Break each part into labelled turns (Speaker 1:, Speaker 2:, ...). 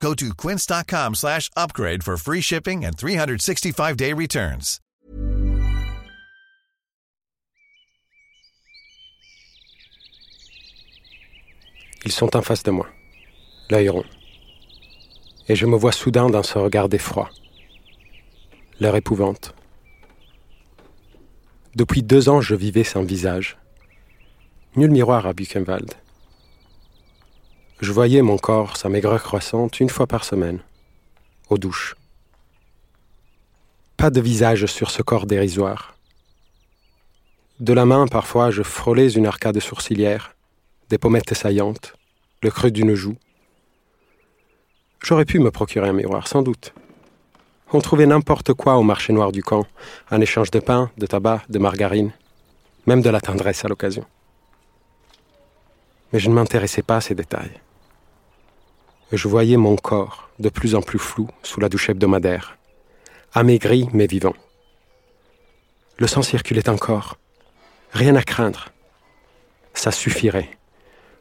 Speaker 1: Go to quince.com slash upgrade for free shipping and 365-day returns.
Speaker 2: Ils sont en face de moi, l'œil rond. Et je me vois soudain dans ce regard d'effroi. Leur épouvante. Depuis deux ans, je vivais sans visage. Nul miroir à Buchenwald. Je voyais mon corps, sa maigreur croissante, une fois par semaine, aux douches. Pas de visage sur ce corps dérisoire. De la main, parfois, je frôlais une arcade sourcilière, des pommettes saillantes, le creux d'une joue. J'aurais pu me procurer un miroir, sans doute. On trouvait n'importe quoi au marché noir du camp, un échange de pain, de tabac, de margarine, même de la tendresse à l'occasion. Mais je ne m'intéressais pas à ces détails. Je voyais mon corps, de plus en plus flou, sous la douche hebdomadaire, amaigri mais vivant. Le sang circulait encore. Rien à craindre. Ça suffirait.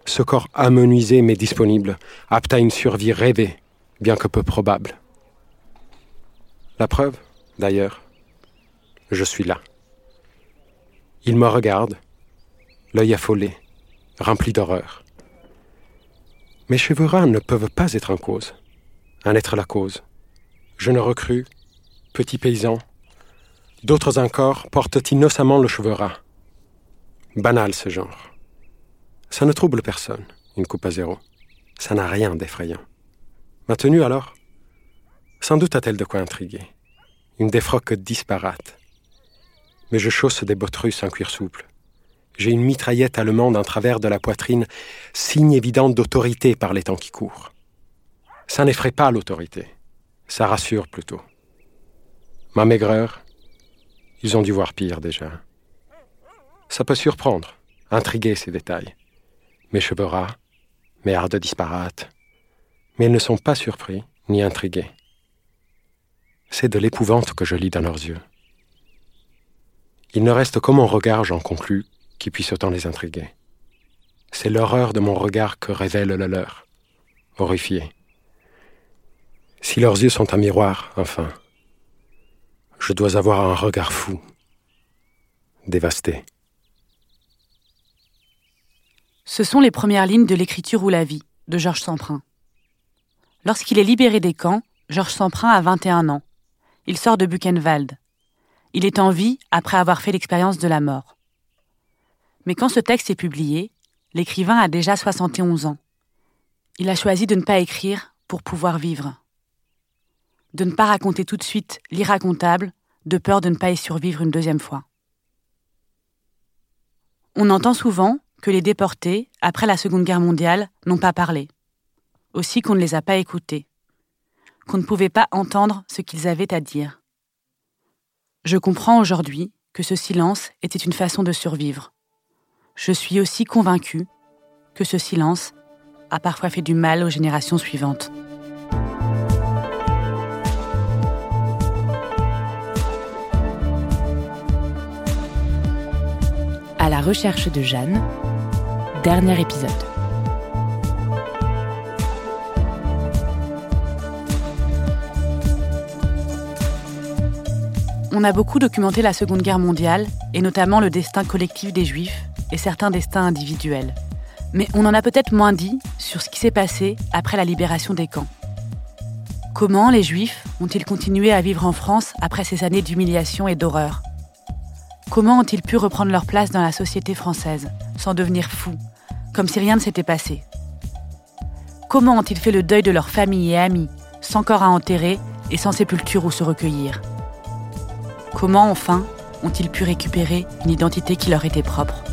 Speaker 2: Ce corps amenuisé mais disponible, apte à une survie rêvée, bien que peu probable. La preuve, d'ailleurs, je suis là. Il me regarde, l'œil affolé, rempli d'horreur. Mes cheveux ras ne peuvent pas être en cause, en être la cause. Je ne recrue, petit paysan. D'autres encore portent innocemment le cheveu. Banal ce genre. Ça ne trouble personne, une coupe à zéro. Ça n'a rien d'effrayant. Ma tenue alors? Sans doute a-t-elle de quoi intriguer. Une défroque disparate. Mais je chausse des bottes russes en cuir souple. J'ai une mitraillette allemande en travers de la poitrine, signe évident d'autorité par les temps qui courent. Ça n'effraie pas l'autorité. Ça rassure plutôt. Ma maigreur, ils ont dû voir pire déjà. Ça peut surprendre, intriguer ces détails mes cheveux ras, mes hardes disparates, mais ils ne sont pas surpris ni intrigués. C'est de l'épouvante que je lis dans leurs yeux. Il ne reste que mon regard, j'en conclus, qui puisse autant les intriguer. C'est l'horreur de mon regard que révèle le leur, horrifié. Si leurs yeux sont un miroir, enfin, je dois avoir un regard fou, dévasté.
Speaker 3: Ce sont les premières lignes de l'écriture ou la vie de Georges Semprin. Lorsqu'il est libéré des camps, Georges Semprin a 21 ans. Il sort de Buchenwald. Il est en vie après avoir fait l'expérience de la mort. Mais quand ce texte est publié, l'écrivain a déjà 71 ans. Il a choisi de ne pas écrire pour pouvoir vivre. De ne pas raconter tout de suite l'irracontable, de peur de ne pas y survivre une deuxième fois. On entend souvent que les déportés, après la Seconde Guerre mondiale, n'ont pas parlé. Aussi qu'on ne les a pas écoutés. Qu'on ne pouvait pas entendre ce qu'ils avaient à dire. Je comprends aujourd'hui que ce silence était une façon de survivre. Je suis aussi convaincue que ce silence a parfois fait du mal aux générations suivantes.
Speaker 4: À la recherche de Jeanne, dernier épisode.
Speaker 3: On a beaucoup documenté la Seconde Guerre mondiale, et notamment le destin collectif des Juifs et certains destins individuels. Mais on en a peut-être moins dit sur ce qui s'est passé après la libération des camps. Comment les Juifs ont-ils continué à vivre en France après ces années d'humiliation et d'horreur? Comment ont-ils pu reprendre leur place dans la société française, sans devenir fous, comme si rien ne s'était passé? Comment ont-ils fait le deuil de leur famille et amis, sans corps à enterrer et sans sépulture où se recueillir? Comment, enfin, ont-ils pu récupérer une identité qui leur était propre?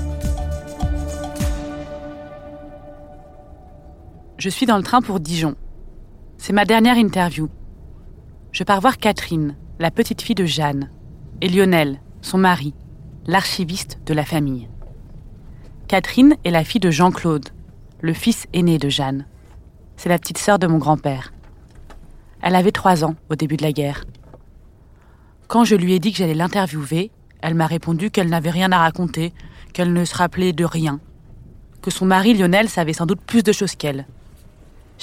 Speaker 3: Je suis dans le train pour Dijon. C'est ma dernière interview. Je pars voir Catherine, la petite fille de Jeanne. et Lionel, son mari, l'archiviste de la famille. Catherine est la fille de Jean-Claude, le fils aîné de Jeanne. C'est la petite sœur de mon grand-père. Elle avait trois ans au début de la guerre. Quand je lui ai dit que j'allais l'interviewer, elle m'a répondu qu'elle n'avait rien à raconter, qu'elle ne se rappelait de rien, que son mari Lionel savait sans doute plus de choses qu'elle.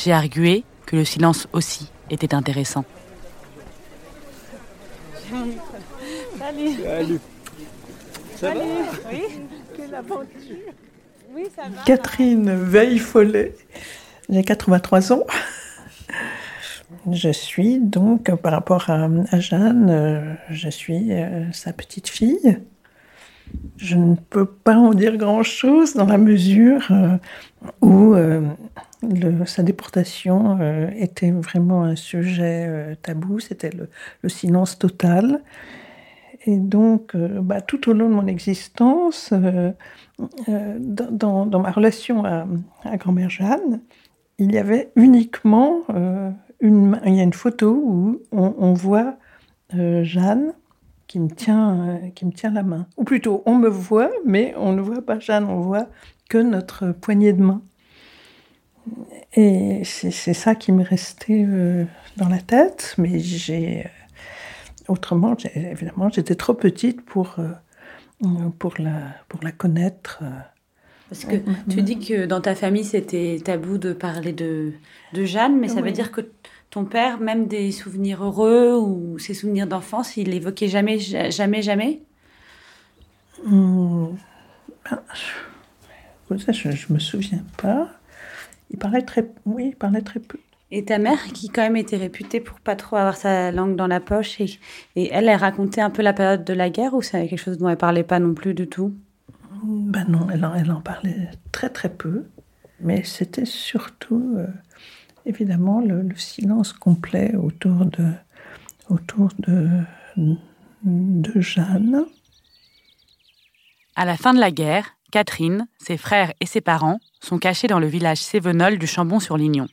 Speaker 3: J'ai argué que le silence aussi était intéressant.
Speaker 5: Salut.
Speaker 6: Salut. Ça va
Speaker 5: Oui, quelle aventure. Oui, ça va.
Speaker 7: Catherine Veil-Follet, j'ai 83 ans. Je suis donc, par rapport à, à Jeanne, euh, je suis euh, sa petite fille. Je ne peux pas en dire grand-chose dans la mesure euh, où euh, sa déportation euh, était vraiment un sujet tabou, c'était le, le silence total. Et donc, bah, tout au long de mon existence, dans, ma relation à, grand-mère Jeanne, il y avait uniquement une, il y a une photo où on, voit Jeanne qui me, tient, euh, qui me tient la main. Ou plutôt, on me voit, mais on ne voit pas Jeanne, on voit que notre poignée de main. Et c'est ça qui m'est resté euh, dans la tête, mais j'ai. euh, Autrement, évidemment, j'étais trop petite pour, pour, la, pour la connaître.
Speaker 3: Parce que tu dis que dans ta famille, c'était tabou de parler de, de Jeanne, mais ça veut dire que ton père, même des souvenirs heureux ou ses souvenirs d'enfance, il évoquait jamais, ja- jamais, jamais?
Speaker 7: Ben, je- je, je me souviens pas. Il parlait très, oui, il parlait très peu.
Speaker 3: Et ta mère, qui quand même était réputée pour pas trop avoir sa langue dans la poche, et, et elle, elle racontait un peu la période de la guerre ou c'est quelque chose dont elle parlait pas non plus du tout?
Speaker 7: Ben non, elle en, elle en parlait très très peu, mais c'était surtout, euh, évidemment, le, le silence complet autour de, autour de, de Jeanne.
Speaker 3: À la fin de la guerre, Catherine, ses frères et ses parents sont cachés dans le village Sévenol du Chambon-sur-Lignon.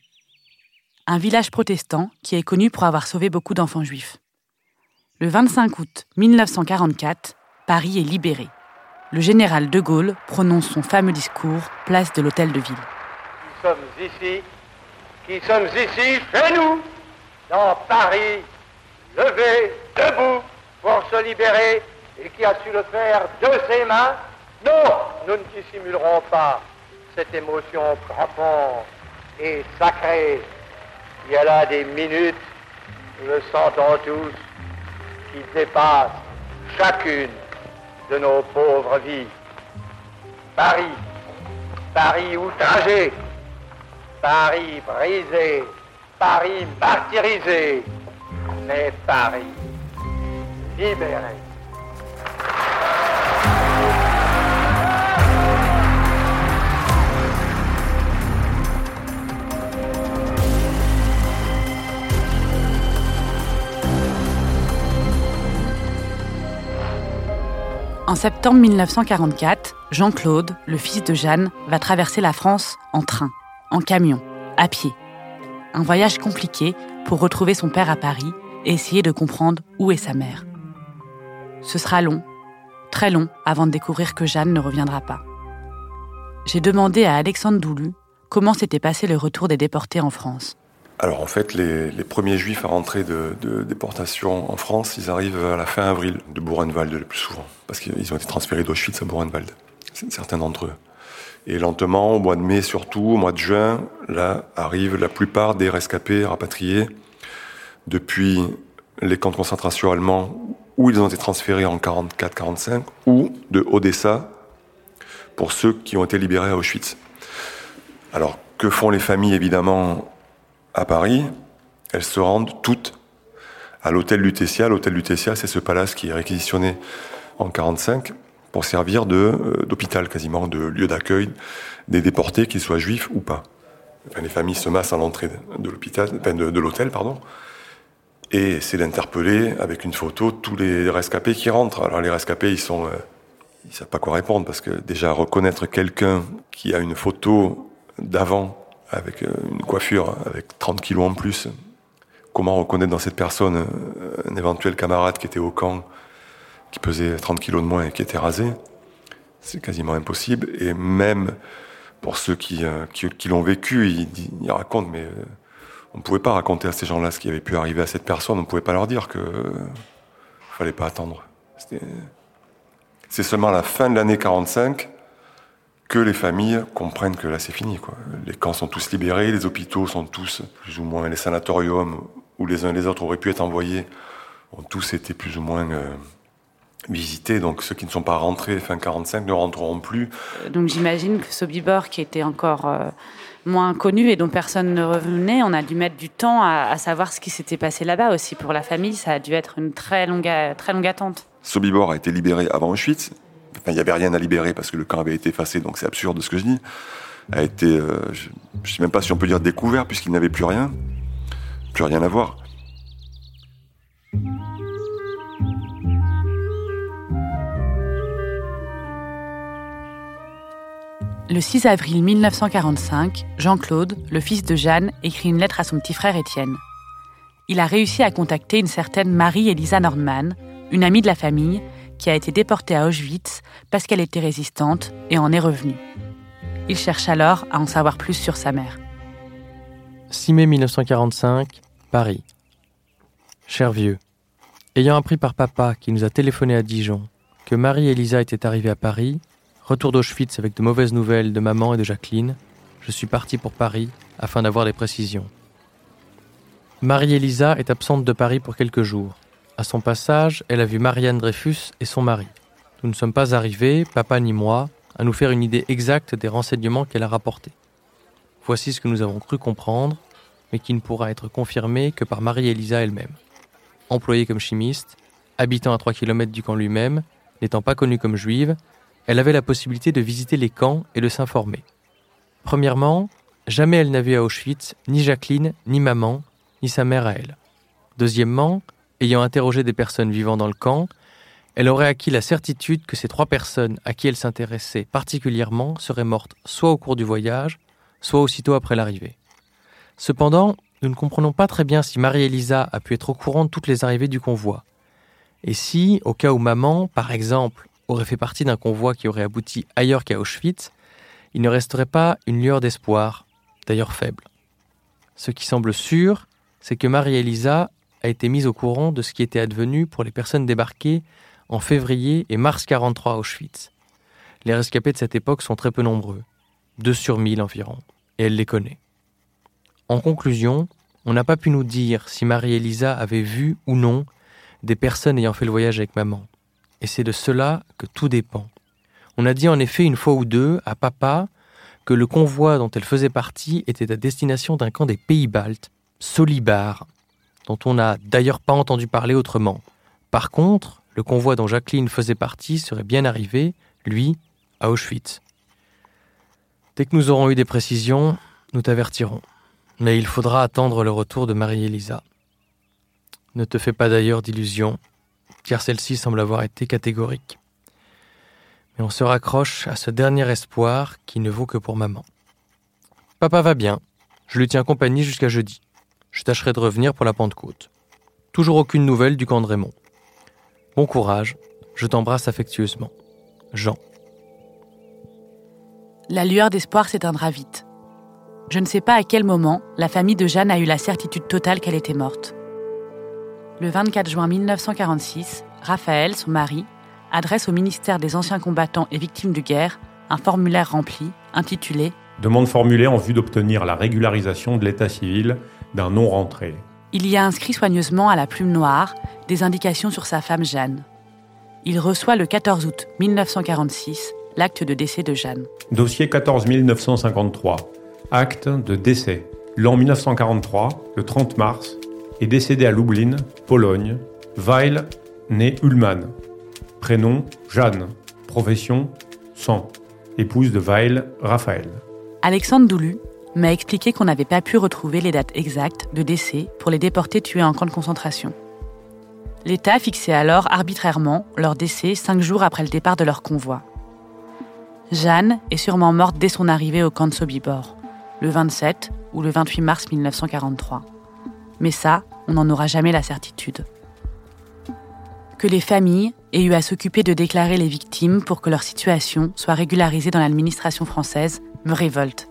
Speaker 3: Un village protestant qui est connu pour avoir sauvé beaucoup d'enfants juifs. Le 25 août 1944, Paris est libéré. Le général de Gaulle prononce son fameux discours place de l'hôtel de ville.
Speaker 8: qui sommes ici, qui sommes ici chez nous, dans Paris, levés, debout, pour se libérer, et qui a su le faire de ses mains, non, nous ne dissimulerons pas cette émotion profonde et sacrée. Il y a là des minutes, nous le sentons tous, qui dépassent chacune de nos pauvres vies. Paris, Paris outragé, Paris brisé, Paris martyrisé, mais Paris libéré.
Speaker 3: En septembre 1944, Jean-Claude, le fils de Jeanne, va traverser la France en train, en camion, à pied. Un voyage compliqué pour retrouver son père à Paris et essayer de comprendre où est sa mère. Ce sera long, très long, avant de découvrir que Jeanne ne reviendra pas. J'ai demandé à Alexandre Doulu comment s'était passé le retour des déportés en France.
Speaker 9: Alors en fait, les, premiers juifs à rentrer de, déportation en France, ils arrivent à la fin avril, de Buchenwald le plus souvent, parce qu'ils ont été transférés d'Auschwitz à Buchenwald, certains d'entre eux. Et lentement, au mois de mai surtout, au mois de juin, là arrivent la plupart des rescapés rapatriés depuis les camps de concentration allemands où ils ont été transférés en 44-45 ou de Odessa pour ceux qui ont été libérés à Auschwitz. Alors, que font les familles évidemment à Paris, elles se rendent toutes à l'hôtel Lutetia. L'hôtel Lutetia, c'est ce palace qui est réquisitionné en 45 pour servir euh, d'hôpital quasiment, de lieu d'accueil des déportés, qu'ils soient juifs ou pas. Enfin, les familles se massent à l'entrée de l'hôpital, de, l'hôtel, pardon, et c'est d'interpeller avec une photo tous les rescapés qui rentrent. Alors les rescapés, ils sont, euh, savent pas quoi répondre parce que déjà reconnaître quelqu'un qui a une photo d'avant avec euh, une coiffure avec 30 kilos en plus, comment reconnaître dans cette personne un éventuel camarade qui était au camp qui pesait 30 kilos de moins et qui était rasé. C'est quasiment impossible. Et même pour ceux qui, euh, qui, l'ont vécu, ils, racontent, mais euh, on ne pouvait pas raconter à ces gens-là ce qui avait pu arriver à cette personne. On ne pouvait pas leur dire que ne fallait pas attendre. C'est seulement à la fin de l'année 45 que les familles comprennent que là c'est fini. Les camps sont tous libérés, les hôpitaux sont tous, plus ou moins, les sanatoriums où les uns et les autres auraient pu être envoyés, ont tous été plus ou moins euh, visités. Donc ceux qui ne sont pas rentrés fin 45 ne rentreront plus.
Speaker 3: Euh, donc j'imagine que Sobibor, qui était encore euh, moins connu et dont personne ne revenait, on a dû mettre du temps à, savoir ce qui s'était passé là-bas aussi. Pour la famille, ça a dû être une très longue, très longue attente.
Speaker 9: Sobibor a été libéré avant Auschwitz, il n'y avait rien à libérer parce que le camp avait été effacé, donc c'est absurde ce que je dis. A été, euh, je ne sais même pas si on peut dire découvert, puisqu'il n'avait plus rien, plus rien à voir.
Speaker 3: Le 6 avril 1945, Jean-Claude, le fils de Jeanne, écrit une lettre à son petit frère Étienne. Il a réussi à contacter une certaine Marie-Elisa Nordman, une amie de la famille, qui a été déportée à Auschwitz parce qu'elle était résistante et en est revenue. Il cherche alors à en savoir plus sur sa mère.
Speaker 10: 6 mai 1945, Paris. Cher vieux, ayant appris par papa qui nous a téléphoné à Dijon que Marie-Élisa était arrivée à Paris, retour d'Auschwitz avec de mauvaises nouvelles de maman et de Jacqueline, je suis parti pour Paris afin d'avoir des précisions. Marie-Élisa est absente de Paris pour quelques jours. À son passage, elle a vu Marianne Dreyfus et son mari. Nous ne sommes pas arrivés, papa ni moi, à nous faire une idée exacte des renseignements qu'elle a rapportés. Voici ce que nous avons cru comprendre, mais qui ne pourra être confirmé que par Marie-Élisa elle-même. Employée comme chimiste, habitant à 3 km du camp lui-même, n'étant pas connue comme juive, elle avait la possibilité de visiter les camps et de s'informer. Premièrement, jamais elle n'a vu à Auschwitz ni Jacqueline, ni maman, ni sa mère à elle. Deuxièmement, ayant interrogé des personnes vivant dans le camp, elle aurait acquis la certitude que ces trois personnes à qui elle s'intéressait particulièrement seraient mortes soit au cours du voyage, soit aussitôt après l'arrivée. Cependant, nous ne comprenons pas très bien si Marie-Élisa a pu être au courant de toutes les arrivées du convoi. Et si, au cas où maman, par exemple, aurait fait partie d'un convoi qui aurait abouti ailleurs qu'à Auschwitz, il ne resterait pas une lueur d'espoir, d'ailleurs faible. Ce qui semble sûr, c'est que Marie-Élisa a été mise au courant de ce qui était advenu pour les personnes débarquées en février et mars 43 à Auschwitz. Les rescapés de cette époque sont très peu nombreux, deux sur mille environ, et elle les connaît. En conclusion, on n'a pas pu nous dire si Marie-Élisa avait vu ou non des personnes ayant fait le voyage avec maman. Et c'est de cela que tout dépend. On a dit en effet une fois ou deux à papa que le convoi dont elle faisait partie était à destination d'un camp des pays baltes, Solibar, dont on n'a d'ailleurs pas entendu parler autrement. Par contre, le convoi dont Jacqueline faisait partie serait bien arrivé, lui, à Auschwitz. Dès que nous aurons eu des précisions, nous t'avertirons. Mais il faudra attendre le retour de Marie-Élisa. Ne te fais pas d'ailleurs d'illusions, car celle-ci semble avoir été catégorique. Mais on se raccroche à ce dernier espoir qui ne vaut que pour maman. Papa va bien, je lui tiens compagnie jusqu'à jeudi. Je tâcherai de revenir pour la Pentecôte. Toujours aucune nouvelle du camp de Raymond. Bon courage, je t'embrasse affectueusement. Jean.
Speaker 3: La lueur d'espoir s'éteindra vite. Je ne sais pas à quel moment la famille de Jeanne a eu la certitude totale qu'elle était morte. Le 24 juin 1946, Raphaël, son mari, adresse au ministère des Anciens combattants et victimes de guerre un formulaire rempli intitulé
Speaker 11: Demande formulée en vue d'obtenir la régularisation de l'état civil d'un non-rentré.
Speaker 3: Il y a inscrit soigneusement à la plume noire des indications sur sa femme Jeanne. Il reçoit le 14 août 1946 l'acte de décès de Jeanne.
Speaker 11: Dossier 14 953. Acte de décès. L'an 1943, le 30 mars, est décédé à Lublin, Pologne, Weil, né Ullmann. Prénom Jeanne. Profession sang. Épouse de Weil, Raphaël.
Speaker 3: Alexandre Doulu m'a expliqué qu'on n'avait pas pu retrouver les dates exactes de décès pour les déportés tués en camp de concentration. L'État fixait alors arbitrairement leur décès cinq jours après le départ de leur convoi. Jeanne est sûrement morte dès son arrivée au camp de Sobibor, le 27 ou le 28 mars 1943. Mais ça, on n'en aura jamais la certitude. Que les familles et eut à s'occuper de déclarer les victimes pour que leur situation soit régularisée dans l'administration française, me révolte.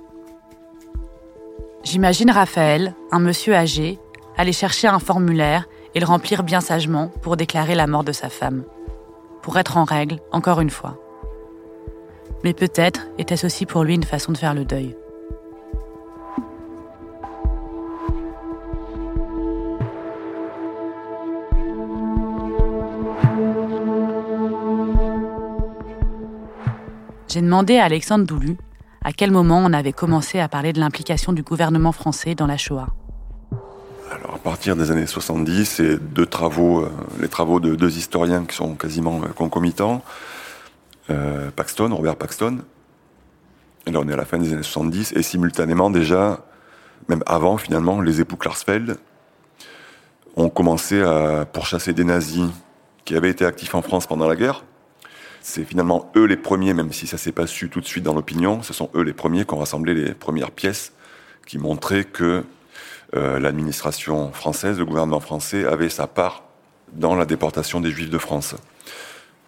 Speaker 3: J'imagine Raphaël, un monsieur âgé, aller chercher un formulaire et le remplir bien sagement pour déclarer la mort de sa femme. Pour être en règle, encore une fois. Mais peut-être était-ce aussi pour lui une façon de faire le deuil. J'ai demandé à Alexandre Doulu à quel moment on avait commencé à parler de l'implication du gouvernement français dans la Shoah.
Speaker 9: Alors à partir des années 70, et deux travaux, euh, les travaux de deux historiens qui sont quasiment euh, concomitants, euh, Paxton, Robert Paxton, et là on est à la fin des années 70, et simultanément déjà, même avant finalement, les époux Klarsfeld ont commencé à pourchasser des nazis qui avaient été actifs en France pendant la guerre, c'est finalement eux les premiers, même si ça s'est pas su tout de suite dans l'opinion, ce sont eux les premiers qui ont rassemblé les premières pièces qui montraient que euh, l'administration française, le gouvernement français avait sa part dans la déportation des Juifs de France.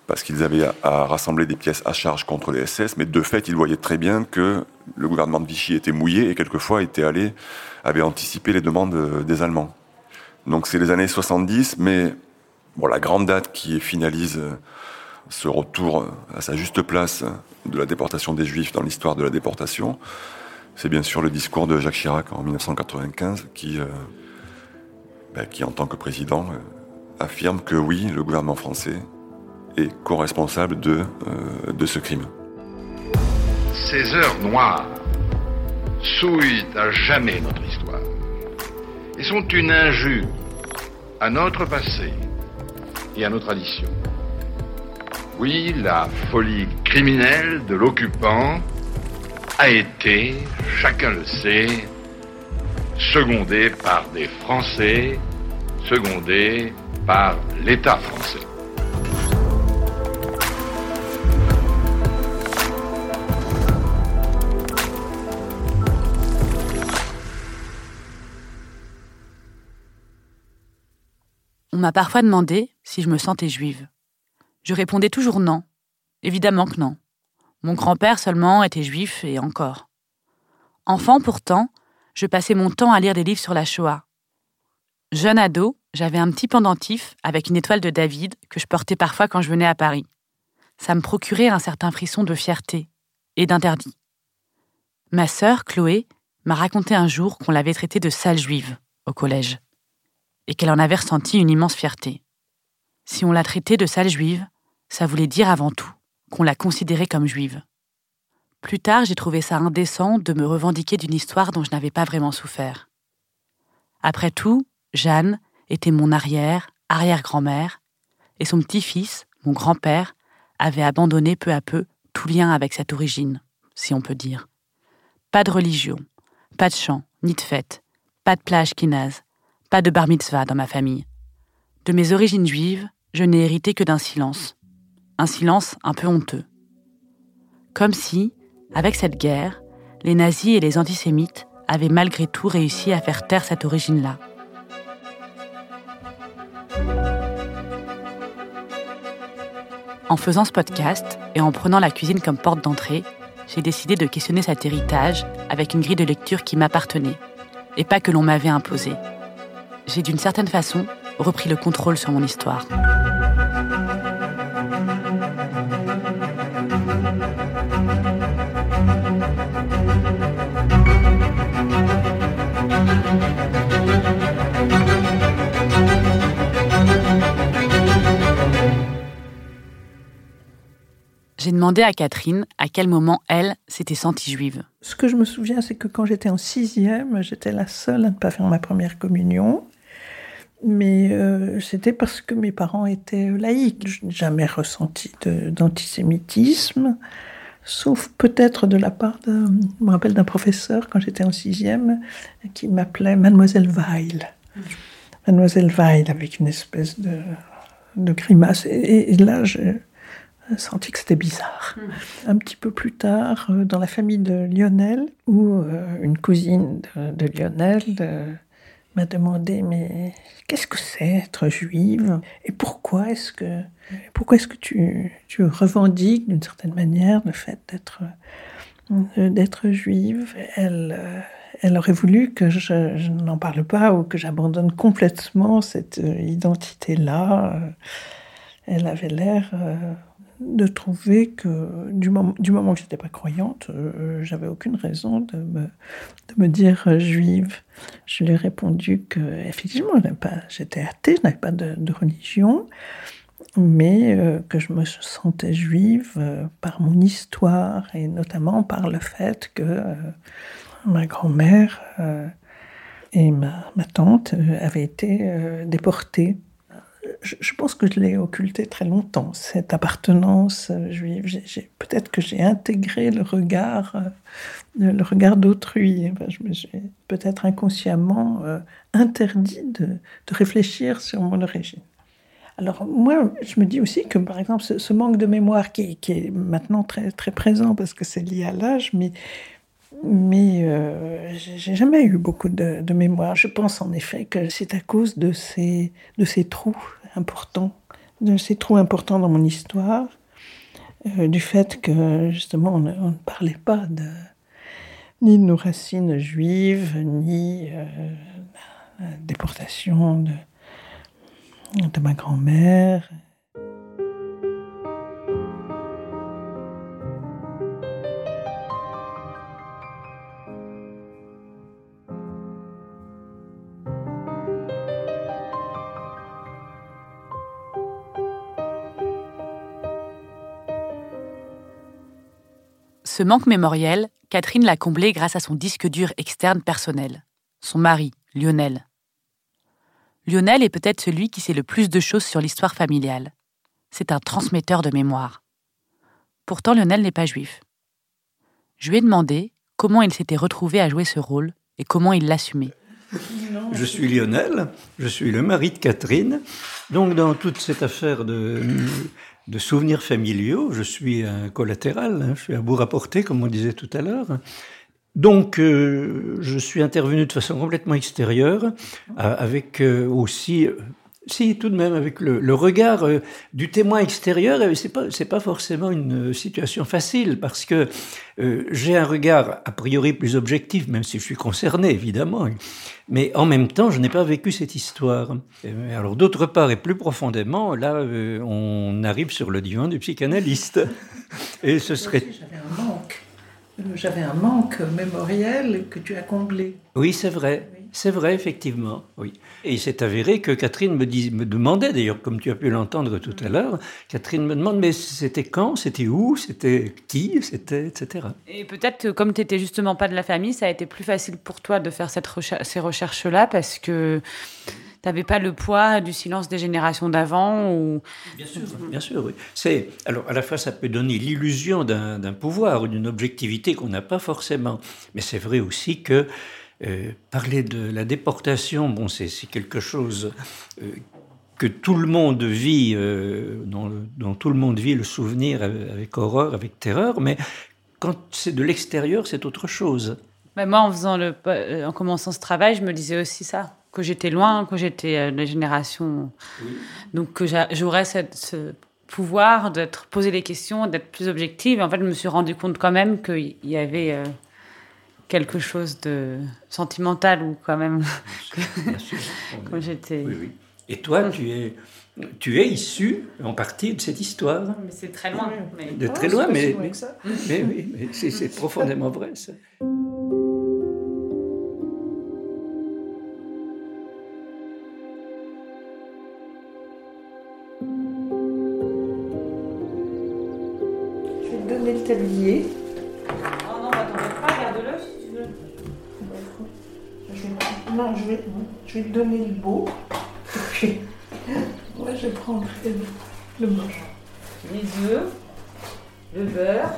Speaker 9: Parce qu'ils avaient à, rassembler des pièces à charge contre les SS, mais de fait, ils voyaient très bien que le gouvernement de Vichy était mouillé et quelquefois était allé, avait anticipé les demandes euh, des Allemands. Donc c'est les années 70, mais bon, la grande date qui finalise euh, ce retour à sa juste place de la déportation des Juifs dans l'histoire de la déportation, c'est bien sûr le discours de Jacques Chirac en 1995 qui, euh, ben, qui en tant que président, euh, affirme que oui, le gouvernement français est co-responsable de, euh, de ce crime.
Speaker 12: Ces heures noires souillent à jamais notre histoire et sont une injure à notre passé et à nos traditions. Oui, la folie criminelle de l'occupant a été, chacun le sait, secondée par des Français, secondée par l'État français.
Speaker 3: On m'a parfois demandé si je me sentais juive. Je répondais toujours non. Évidemment que non. Mon grand-père seulement était juif et encore. Enfant pourtant, je passais mon temps à lire des livres sur la Shoah. Jeune ado, j'avais un petit pendentif avec une étoile de David que je portais parfois quand je venais à Paris. Ça me procurait un certain frisson de fierté et d'interdit. Ma sœur, Chloé, m'a raconté un jour qu'on l'avait traitée de sale juive au collège et qu'elle en avait ressenti une immense fierté. Si on l'a traitée de sale juive, ça voulait dire avant tout qu'on la considérait comme juive. Plus tard, j'ai trouvé ça indécent de me revendiquer d'une histoire dont je n'avais pas vraiment souffert. Après tout, Jeanne était mon arrière, arrière-grand-mère, et son petit-fils, mon grand-père, avait abandonné peu à peu tout lien avec cette origine, si on peut dire. Pas de religion, pas de chant, ni de fête, pas de plage kinaz, pas de bar mitzvah dans ma famille. De mes origines juives, je n'ai hérité que d'un silence, un silence un peu honteux. Comme si, avec cette guerre, les nazis et les antisémites avaient malgré tout réussi à faire taire cette origine-là. En faisant ce podcast et en prenant la cuisine comme porte d'entrée, j'ai décidé de questionner cet héritage avec une grille de lecture qui m'appartenait, et pas que l'on m'avait imposée. J'ai d'une certaine façon repris le contrôle sur mon histoire. J'ai demandé à Catherine à quel moment elle s'était sentie juive.
Speaker 7: Ce que je me souviens, c'est que quand j'étais en sixième, j'étais la seule à ne pas faire ma première communion. Mais euh, c'était parce que mes parents étaient laïcs. Je n'ai jamais ressenti d'antisémitisme, sauf peut-être de la part. Je me rappelle d'un professeur quand j'étais en sixième qui m'appelait Mademoiselle Weil. Mademoiselle Weil avec une espèce de, de grimace. Et, là, j'ai senti que c'était bizarre. Un petit peu plus tard, euh, dans la famille de Lionel, où euh, une cousine de, de Lionel m'a demandé mais qu'est-ce que c'est être juive? Et pourquoi est-ce que pourquoi est-ce que tu, tu revendiques d'une certaine manière le fait d'être d'être juive? Elle elle aurait voulu que je, n'en parle pas ou que j'abandonne complètement cette identité là elle avait l'air de trouver que du moment, du moment que je n'étais pas croyante, euh, j'avais aucune raison de me, de me dire euh, juive. Je lui ai répondu que effectivement, j'étais athée, je n'avais pas de, religion, mais euh, que je me sentais juive par mon histoire et notamment par le fait que ma grand-mère et ma, ma, tante avaient été déportées je, pense que je l'ai occulté très longtemps, cette appartenance euh, juive. Peut-être que j'ai intégré le regard, euh, le regard d'autrui. je me suis peut-être inconsciemment euh, interdit de, réfléchir sur mon origine. Alors moi, je me dis aussi que, par exemple, ce, manque de mémoire qui, est maintenant très, très présent parce que c'est lié à l'âge, mais mais euh, j'ai jamais eu beaucoup de, mémoire. Je pense en effet que c'est à cause de ces, de ces trous importants, de ces trous importants dans mon histoire, euh, du fait que justement on, ne parlait pas de, ni de nos racines juives, ni euh, de la déportation de ma grand-mère.
Speaker 3: Ce manque mémoriel, Catherine l'a comblé grâce à son disque dur externe personnel, son mari, Lionel. Lionel est peut-être celui qui sait le plus de choses sur l'histoire familiale. C'est un transmetteur de mémoire. Pourtant, Lionel n'est pas juif. Je lui ai demandé comment il s'était retrouvé à jouer ce rôle et comment il l'assumait.
Speaker 13: Je suis Lionel, je suis le mari de Catherine. Donc dans toute cette affaire de de souvenirs familiaux. Je suis un collatéral, hein, je suis un bout rapporté, comme on disait tout à l'heure. Donc, euh, je suis intervenu de façon complètement extérieure, euh, avec euh, aussi si, tout de même, avec le, regard euh, du témoin extérieur, c'est pas c'est pas forcément une situation facile parce que euh, j'ai un regard a priori plus objectif, même si je suis concerné évidemment, mais en même temps, je n'ai pas vécu cette histoire. alors d'autre part et plus profondément, là, euh, on arrive sur le divan du psychanalyste, et ce serait.
Speaker 7: J'avais un manque. J'avais un manque mémoriel que tu as comblé.
Speaker 13: Oui, c'est vrai. C'est vrai, effectivement, oui. Et il s'est avéré que Catherine me, me demandait, d'ailleurs, comme tu as pu l'entendre tout à l'heure, Catherine me demande, mais c'était quand C'était où C'était qui C'était, etc.
Speaker 3: Et peut-être que comme tu n'étais justement pas de la famille, ça a été plus facile pour toi de faire cette ces recherches-là parce que tu n'avais pas le poids du silence des générations d'avant ou...
Speaker 13: Bien sûr, bien sûr, oui. C'est, alors, à la fois, ça peut donner l'illusion d'un pouvoir ou d'une objectivité qu'on n'a pas forcément. Mais c'est vrai aussi que euh, parler de la déportation, bon, c'est quelque chose euh, que tout le monde vit, euh, dont, tout le monde vit le souvenir avec horreur, avec terreur, mais quand c'est de l'extérieur, c'est autre chose.
Speaker 3: Moi, en, faisant le, en commençant ce travail, je me disais aussi ça, que j'étais loin, que j'étais de la génération. Donc que j'aurais ce pouvoir d'être poser des questions, d'être plus objective. En fait, je me suis rendu compte quand même qu'il y avait quelque chose de sentimental ou quand même
Speaker 13: quand j'étais. Oui, oui. Et toi, tu es, tu es issu en partie de cette histoire.
Speaker 3: Mais c'est très loin.
Speaker 13: Mais... De très loin, mais, mais, mais, oui, mais c'est profondément vrai ça.
Speaker 7: Je vais te donner le tablier. Non, je vais, je vais te donner le beau. Et puis, moi, je prendrai le, le moche.
Speaker 3: Les œufs, le beurre.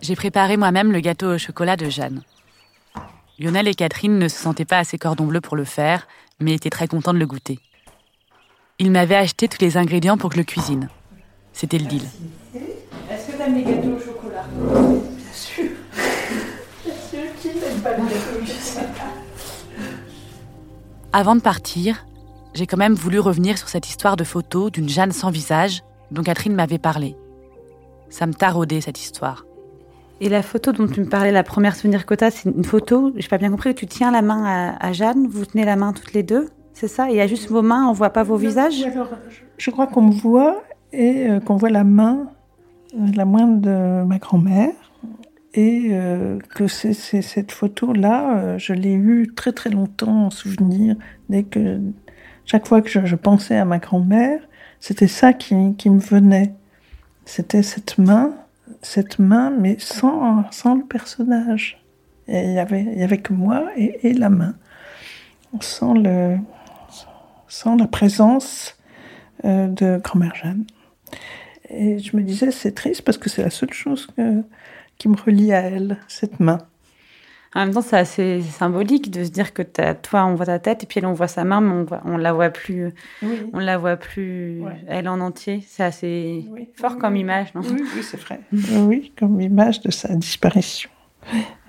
Speaker 3: J'ai préparé moi-même le gâteau au chocolat de Jeanne. Lionel et Catherine ne se sentaient pas assez cordon bleu pour le faire, mais étaient très contents de le goûter. Ils m'avaient acheté tous les ingrédients pour que je le cuisine. C'était le deal.
Speaker 5: Est-ce que tu aimes les gâteaux au chocolat?
Speaker 7: Bien sûr.
Speaker 3: Avant de partir, j'ai quand même voulu revenir sur cette histoire de photo d'une Jeanne sans visage dont Catherine m'avait parlé. Ça me taraudait cette histoire.
Speaker 14: Et la photo dont tu me parlais, la première souvenir que tu as, c'est une photo, j'ai pas bien compris, tu tiens la main à, à Jeanne, vous tenez la main toutes les deux, c'est ça? Et il y a juste vos mains, on voit pas vos visages?
Speaker 7: Alors, je, crois qu'on me voit et euh, qu'on voit la main, la main de ma grand-mère. Et euh, que c'est cette photo-là, euh, je l'ai eue très très longtemps en souvenir. Dès que, chaque fois que je, pensais à ma grand-mère, c'était ça qui, me venait. C'était cette main cette main, mais sans, sans le personnage. Il y avait, y avait que moi et, et la main, sans, le, sans la présence euh, de grand-mère Jeanne. Et je me disais, c'est triste parce que c'est la seule chose que, qui me relie à elle, cette main.
Speaker 14: En même temps, c'est assez symbolique de se dire que toi, on voit ta tête et puis elle, on voit sa main, mais on, ne la voit plus. On la voit plus elle en entier. C'est assez fort comme image, non?
Speaker 7: Oui, oui c'est vrai. oui, comme image de sa disparition.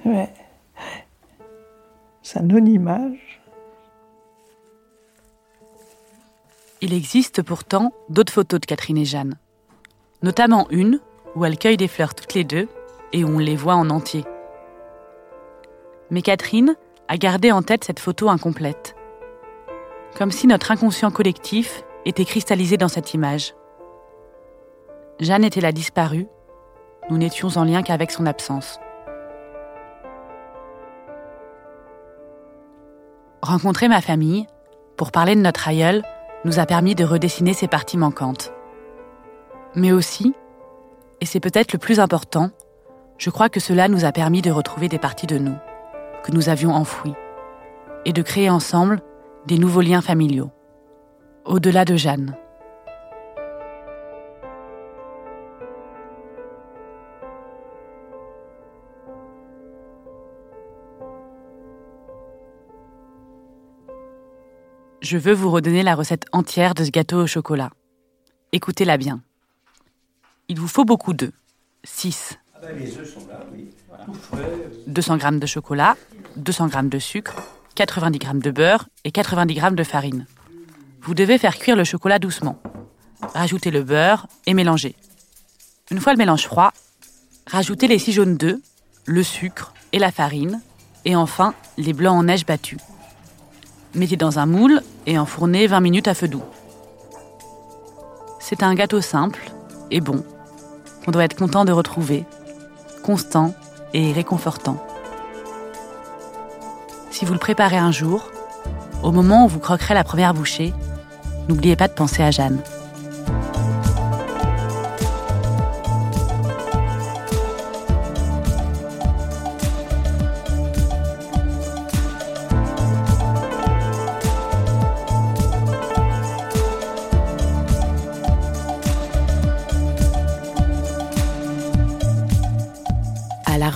Speaker 7: Ouais. Sa non-image.
Speaker 3: Il existe pourtant d'autres photos de Catherine et Jeanne. Notamment une où elles cueillent des fleurs toutes les deux et on les voit en entier. Mais Catherine a gardé en tête cette photo incomplète. Comme si notre inconscient collectif était cristallisé dans cette image. Jeanne était la disparue, nous n'étions en lien qu'avec son absence. Rencontrer ma famille, pour parler de notre aïeul, nous a permis de redessiner ses parties manquantes. Mais aussi, et c'est peut-être le plus important, je crois que cela nous a permis de retrouver des parties de nous que nous avions enfouis et de créer ensemble des nouveaux liens familiaux, au-delà de Jeanne. Je veux vous redonner la recette entière de ce gâteau au chocolat. Écoutez-la bien. Il vous faut beaucoup d'œufs. 6. Ah ben les œufs sont là, oui. 200 g de chocolat, 200 g de sucre, 90 g de beurre et 90 g de farine. Vous devez faire cuire le chocolat doucement. Rajoutez le beurre et mélangez. Une fois le mélange froid, rajoutez les 6 jaunes d'œufs, le sucre et la farine, et enfin les blancs en neige battus. Mettez dans un moule et enfournez 20 minutes à feu doux. C'est un gâteau simple et bon qu'on doit être content de retrouver, constant et réconfortant. Si vous le préparez un jour, au moment où vous croquerez la première bouchée, n'oubliez pas de penser à Jeanne.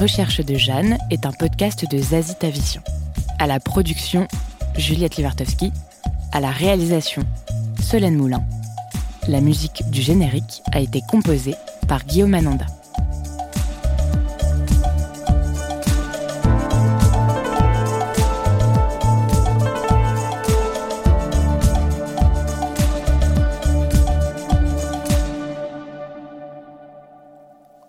Speaker 4: Recherche de Jeanne est un podcast de Zazie Tavision. À la production, Juliette Livartowski. À la réalisation, Solène Moulin. La musique du générique a été composée par Guillaume Ananda.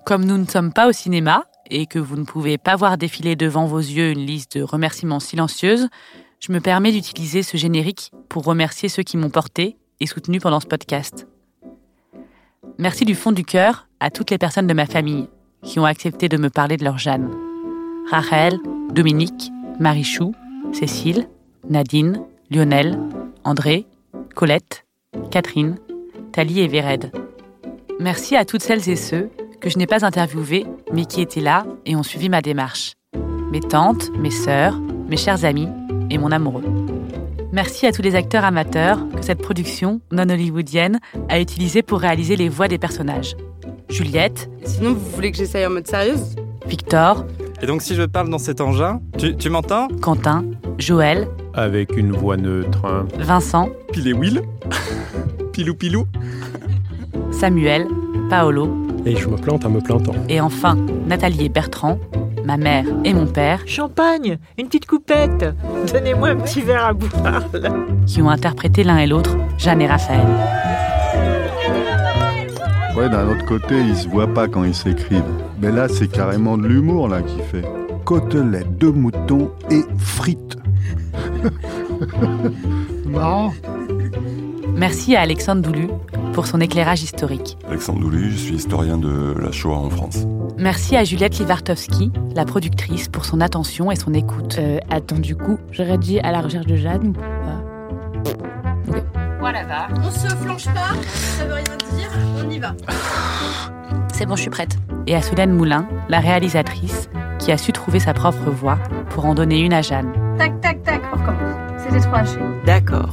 Speaker 3: Comme nous ne sommes pas au cinéma, et que vous ne pouvez pas voir défiler devant vos yeux une liste de remerciements silencieuses, je me permets d'utiliser ce générique pour remercier ceux qui m'ont porté et soutenu pendant ce podcast. Merci du fond du cœur à toutes les personnes de ma famille qui ont accepté de me parler de leur Jeanne. Rachel, Dominique, Marichou, Cécile, Nadine, Lionel, André, Colette, Catherine, Thalie et Véred. Merci à toutes celles et ceux que je n'ai pas interviewé, mais qui étaient là et ont suivi ma démarche. Mes tantes, mes sœurs, mes chers amis et mon amoureux. Merci à tous les acteurs amateurs que cette production non hollywoodienne a utilisé pour réaliser les voix des personnages. Juliette.
Speaker 15: Sinon, vous voulez que j'essaye en mode sérieuse?
Speaker 3: Victor.
Speaker 16: Et donc, si je parle dans cet engin, tu, tu m'entends?
Speaker 3: Quentin. Joël.
Speaker 11: Avec une voix neutre.
Speaker 3: Vincent.
Speaker 16: Pilé Will. pilou Pilou.
Speaker 3: Samuel. Paolo
Speaker 2: et je me plante en me plantant.
Speaker 3: Et enfin, Nathalie et Bertrand, ma mère et mon père.
Speaker 5: Champagne, une petite coupette, donnez-moi un petit verre à boire.
Speaker 3: Qui ont interprété l'un et l'autre Jeanne et Raphaël.
Speaker 17: Ouais, d'un autre côté, ils se voient pas quand ils s'écrivent. Mais là, c'est carrément de l'humour là qui fait. Côtelettes de mouton et frites. Marrant.
Speaker 3: Merci à Alexandre Doulu pour son éclairage historique.
Speaker 9: Alexandre Doulu, je suis historien de la Shoah en France.
Speaker 3: Merci à Juliette Livartowski, la productrice, pour son attention et son écoute.
Speaker 4: Euh, attends, du coup, j'aurais dit à la recherche de Jeanne ou pas
Speaker 15: Voilà, On se flanche pas, ça veut rien dire, on y va.
Speaker 3: C'est bon, je suis prête. Et à Solène Moulin, la réalisatrice, qui a su trouver sa propre voix pour en donner une à Jeanne.
Speaker 15: Tac, tac, tac, on recommence. C'était trop haché.
Speaker 5: D'accord.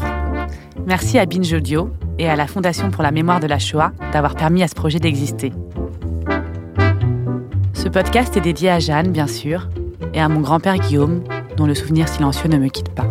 Speaker 3: Merci à Binge et à la Fondation pour la mémoire de la Shoah d'avoir permis à ce projet d'exister. Ce podcast est dédié à Jeanne, bien sûr, et à mon grand-père Guillaume, dont le souvenir silencieux ne me quitte pas.